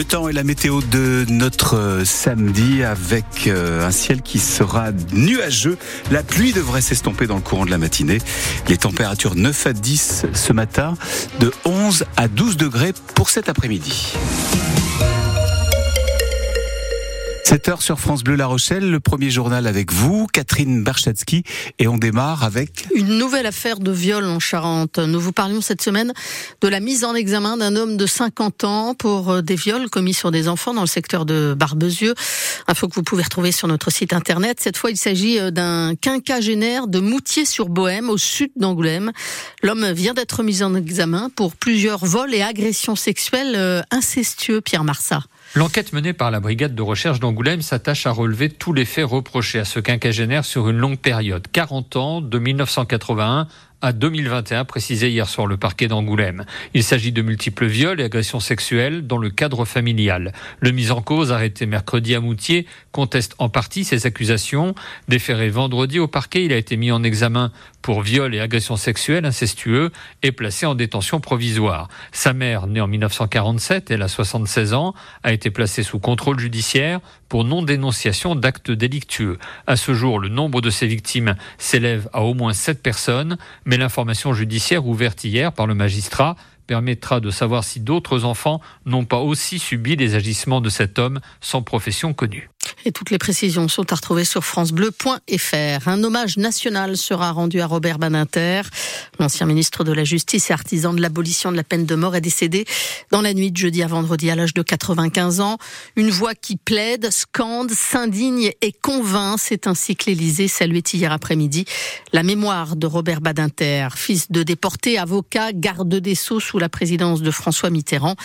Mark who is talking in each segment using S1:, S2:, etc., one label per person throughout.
S1: Le temps et la météo de notre euh, samedi avec euh, un ciel qui sera nuageux. La pluie devrait s'estomper dans le courant de la matinée. Les températures 9 à 10 ce matin, de 11 à 12 degrés pour cet après-midi. 7h sur France Bleu La Rochelle, le premier journal avec vous, Catherine Barchatsky, et on démarre avec...
S2: Une nouvelle affaire de viol en Charente. Nous vous parlions cette semaine de la mise en examen d'un homme de 50 ans pour euh, des viols commis sur des enfants dans le secteur de Barbezieux. Info que vous pouvez retrouver sur notre site internet. Cette fois, il s'agit euh, d'un quinquagénaire de Moutier-sur-Bohème, au sud d'Angoulême. L'homme vient d'être mis en examen pour plusieurs vols et agressions sexuelles euh, incestueux, Pierre Marsat.
S3: L'enquête menée par la brigade de recherche d'Angoulême s'attache à relever tous les faits reprochés à ce quinquagénaire sur une longue période, 40 ans, de 1981 à 2021, précisé hier sur le parquet d'Angoulême. Il s'agit de multiples viols et agressions sexuelles dans le cadre familial. Le mis en cause, arrêté mercredi à Moutier, conteste en partie ces accusations. Déféré vendredi au parquet, il a été mis en examen pour viol et agression sexuelle incestueux et placé en détention provisoire. Sa mère, née en 1947, elle a 76 ans, a été placée sous contrôle judiciaire pour non-dénonciation d'actes délictueux. À ce jour, le nombre de ces victimes s'élève à au moins 7 personnes mais l'information judiciaire ouverte hier par le magistrat permettra de savoir si d'autres enfants n'ont pas aussi subi les agissements de cet homme sans profession connue.
S2: Et toutes les précisions sont à retrouver sur francebleu.fr. Un hommage national sera rendu à Robert Badinter. L'ancien ministre de la Justice et artisan de l'abolition de la peine de mort est décédé dans la nuit de jeudi à vendredi à l'âge de 95 ans. Une voix qui plaide, scande, s'indigne et convainc. C'est ainsi que l'Élysée saluait hier après-midi la mémoire de Robert Badinter, fils de déporté, avocat, garde des Sceaux sous la présidence de François Mitterrand.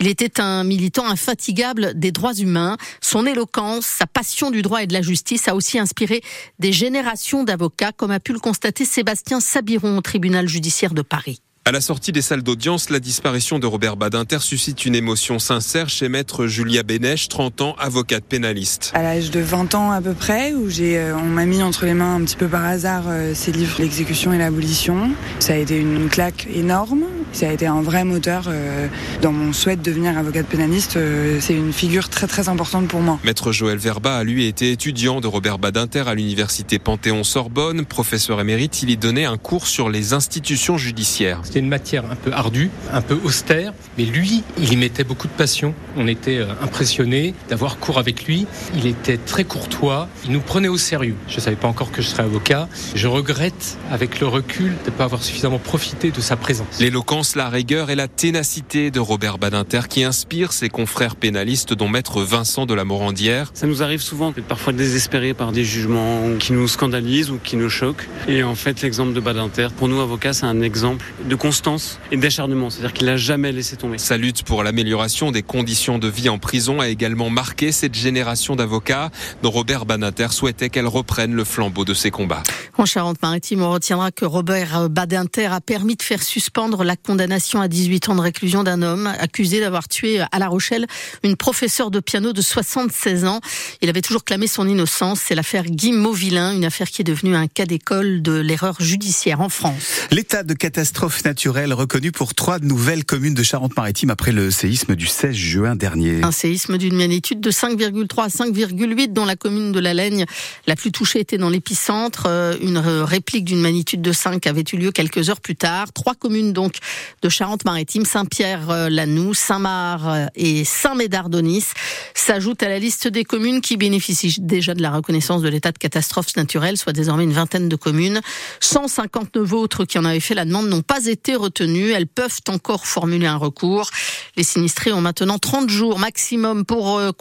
S2: Il était un militant infatigable des droits humains. Son éloquence, sa passion du droit et de la justice a aussi inspiré des générations d'avocats, comme a pu le constater Sébastien Sabiron au tribunal judiciaire de Paris.
S4: À la sortie des salles d'audience, la disparition de Robert Badinter suscite une émotion sincère chez maître Julia Bénèche, 30 ans, avocate pénaliste.
S5: À l'âge de 20 ans à peu près, où j'ai, euh, on m'a mis entre les mains un petit peu par hasard euh, ces livres, l'exécution et l'abolition. Ça a été une claque énorme. Ça a été un vrai moteur euh, dans mon souhait de devenir avocate pénaliste. c'est une figure très très importante pour moi.
S4: Maître Joël Verba a lui été étudiant de Robert Badinter à l'université Panthéon-Sorbonne. Professeur émérite, il y donnait un cours sur les institutions judiciaires.
S6: C'était une matière un peu ardue, un peu austère, mais lui, il y mettait beaucoup de passion. On était euh, impressionnés d'avoir cours avec lui. Il était très courtois, il nous prenait au sérieux. Je ne savais pas encore que je serais avocat. Je regrette, avec le recul, de ne pas avoir suffisamment profité de sa présence.
S4: L'éloquence, la rigueur et la ténacité de Robert Badinter qui inspire ses confrères pénalistes, dont maître Vincent de la Morandière.
S7: Ça nous arrive souvent d'être parfois désespérés par des jugements qui nous scandalisent ou qui nous choquent. Et en fait, l'exemple de Badinter, pour nous avocats, c'est un exemple de constance et d'acharnement. C'est-à-dire qu'il n'a jamais laissé tomber.
S4: Sa lutte pour l'amélioration des conditions de vie en prison a également marqué cette génération d'avocats dont Robert Badinter souhaitait qu'elle reprenne le flambeau de ses combats.
S2: En Charente-Maritime, on retiendra que Robert Badinter a permis de faire suspendre la condamnation à 18 ans de réclusion d'un homme accusé d'avoir tué à La Rochelle une professeure de piano de 76 ans. Il avait toujours clamé son innocence. C'est l'affaire Guy Mauvillain, une affaire qui est devenue un cas d'école de l'erreur judiciaire en France.
S1: L'état de catastrophe naturelle reconnu pour trois nouvelles communes de Charente-Maritime après le séisme du 16 juin dernier.
S2: Un séisme d'une magnitude de 5,3 à 5,8 dont la commune de La Laigne, la plus touchée, était dans l'épicentre. Euh, une réplique d'une magnitude de 5 avait eu lieu quelques heures plus tard. Trois communes donc de Charente-Maritime, Saint-Pierre-Lanoux, Saint-Marc et Saint-Médard-Donis s'ajoutent à la liste des communes qui bénéficient déjà de la reconnaissance de l'état de catastrophe naturelle, soit désormais une vingtaine de communes. 159 autres qui en avaient fait la demande n'ont pas été retenues. Elles peuvent encore formuler un recours. Les sinistrés ont maintenant 30 jours maximum pour euh,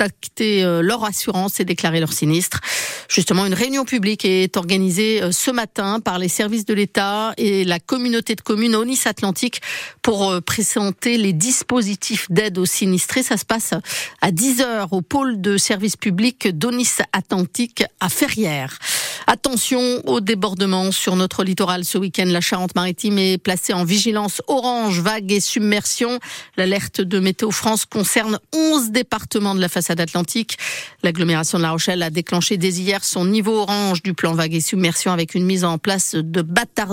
S2: contacter euh, leur assurance et déclarer leur sinistre. Justement, une réunion publique est organisée euh, ce matin par les services de l'État et la communauté de communes Onis Atlantique pour présenter les dispositifs d'aide aux sinistrés. Ça se passe à 10 heures au pôle de service public d'Onis Atlantique à Ferrières. Attention aux débordements sur notre littoral ce week-end. La Charente-Maritime est placée en vigilance orange, vague et submersion. L'alerte de Météo France concerne 11 départements de la façade atlantique. L'agglomération de La Rochelle a déclenché dès hier son niveau orange du plan vague et submersion avec une mise en place de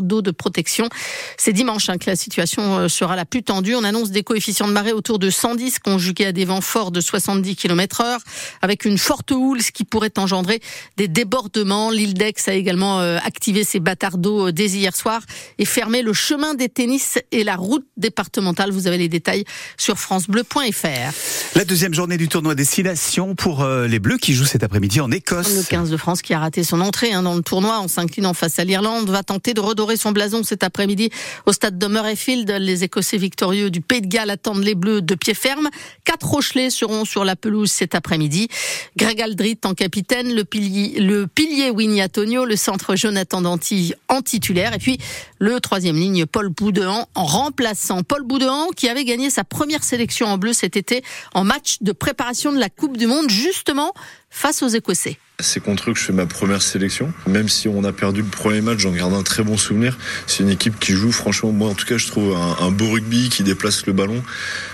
S2: d'eau de protection. C'est dimanche hein, que la situation euh, sera la plus tendue. On annonce des coefficients de marée autour de 110 conjugués à des vents forts de 70 km heure avec une forte houle, ce qui pourrait engendrer des débordements. L'île d'Aix a également euh, activé ses bâtards d'eau euh, dès hier soir et fermé le chemin des tennis et la route départementale. Vous avez les détails sur francebleu.fr.
S1: La deuxième journée du tournoi Destination pour euh, les Bleus qui jouent cet après-midi en Écosse.
S2: Le 15 de France qui a raté son entrée hein, dans le tournoi en s'inclinant face à l'Irlande va tenter de redorer son blason cet après-midi au stade de Murrayfield. Les Écossais victorieux du Pays de Galles attendent les Bleus de pied ferme. Quatre Rochelais seront sur la pelouse cet après-midi. Greg Aldrit en capitaine, le pilier, le pilier Winnie Le centre Jonathan Danty en titulaire et puis le troisième ligne Paul Boudéan en remplaçant. Paul Boudéan qui avait gagné sa première sélection en bleu cet été en match de préparation de la Coupe du Monde, justement face aux Écossais.
S8: C'est contre eux que je fais ma première sélection. Même si on a perdu le premier match, j'en garde un très bon souvenir. C'est une équipe qui joue, franchement, moi en tout cas, je trouve un, un beau rugby qui déplace le ballon.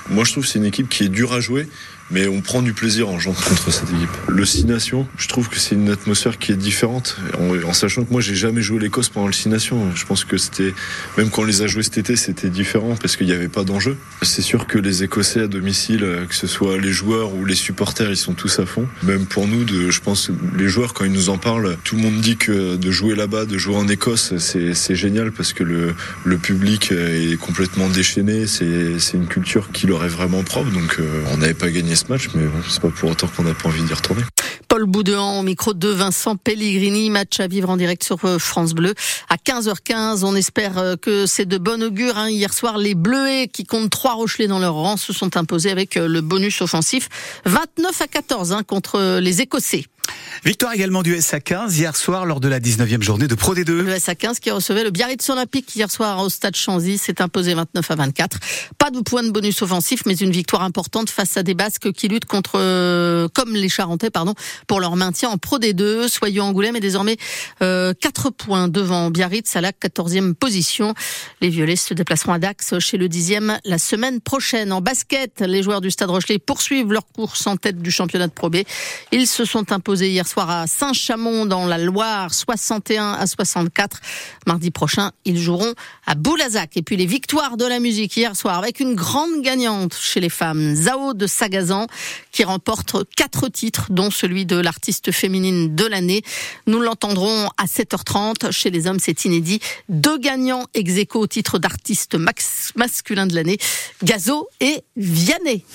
S8: Moi, je trouve que c'est une équipe qui est dure à jouer mais on prend du plaisir en jouant contre cette équipe. Le Six Nations, je trouve que c'est une atmosphère qui est différente, en, sachant que moi j'ai jamais joué l'Écosse pendant le Six Nations. Je pense que c'était, même quand on les a joués cet été, c'était différent parce qu'il n'y avait pas d'enjeu. C'est sûr que les Écossais à domicile, que ce soit les joueurs ou les supporters, ils sont tous à fond. Même pour nous, je pense, les joueurs quand ils nous en parlent, tout le monde dit que de jouer là-bas, de jouer en Écosse, c'est génial parce que le, le public est complètement déchaîné. C'est une culture qui leur est vraiment propre. Donc euh, on n'avait pas gagné ce match, mais c'est pas pour autant qu'on n'a pas envie d'y retourner.
S2: Paul Boudéan au micro de Vincent Pellegrini, match à vivre en direct sur euh, France Bleu à 15h15. On espère euh, que c'est de bon augure. Hein. Hier soir, les Bleuets qui comptent trois Rochelais dans leur rang se sont imposés avec euh, le bonus offensif 29 à 14 hein, contre les Écossais.
S1: Victoire également du SA15 hier soir lors de la 19e journée de Pro D2.
S2: Le SA15 qui recevait le Biarritz Olympique hier soir au stade Chanzy s'est imposé 29 à 24. Pas de point de bonus offensif mais une victoire importante face à des Basques qui luttent contre comme les Charentais pardon pour leur maintien en Pro D2. Soyons Angoulême est désormais euh, 4 points devant Biarritz à la 14e position. Les Violets se déplaceront à Dax chez le 10e la semaine prochaine. En basket, les joueurs du Stade Rochelet poursuivent leur course en tête du championnat de Pro B. Ils se sont imposés hier soir à Saint-Chamond dans la Loire, 61 à 64. Mardi prochain, ils joueront à Boulazac. Et puis les victoires de la musique hier soir avec une grande gagnante chez les femmes, Zao de Sagazan, qui remporte quatre titres, dont celui de l'artiste féminine de l'année. Nous l'entendrons à 7h30. Chez les hommes, c'est inédit. Deux gagnants ex au titre d'artiste masculin de l'année, Gazo et Vianney.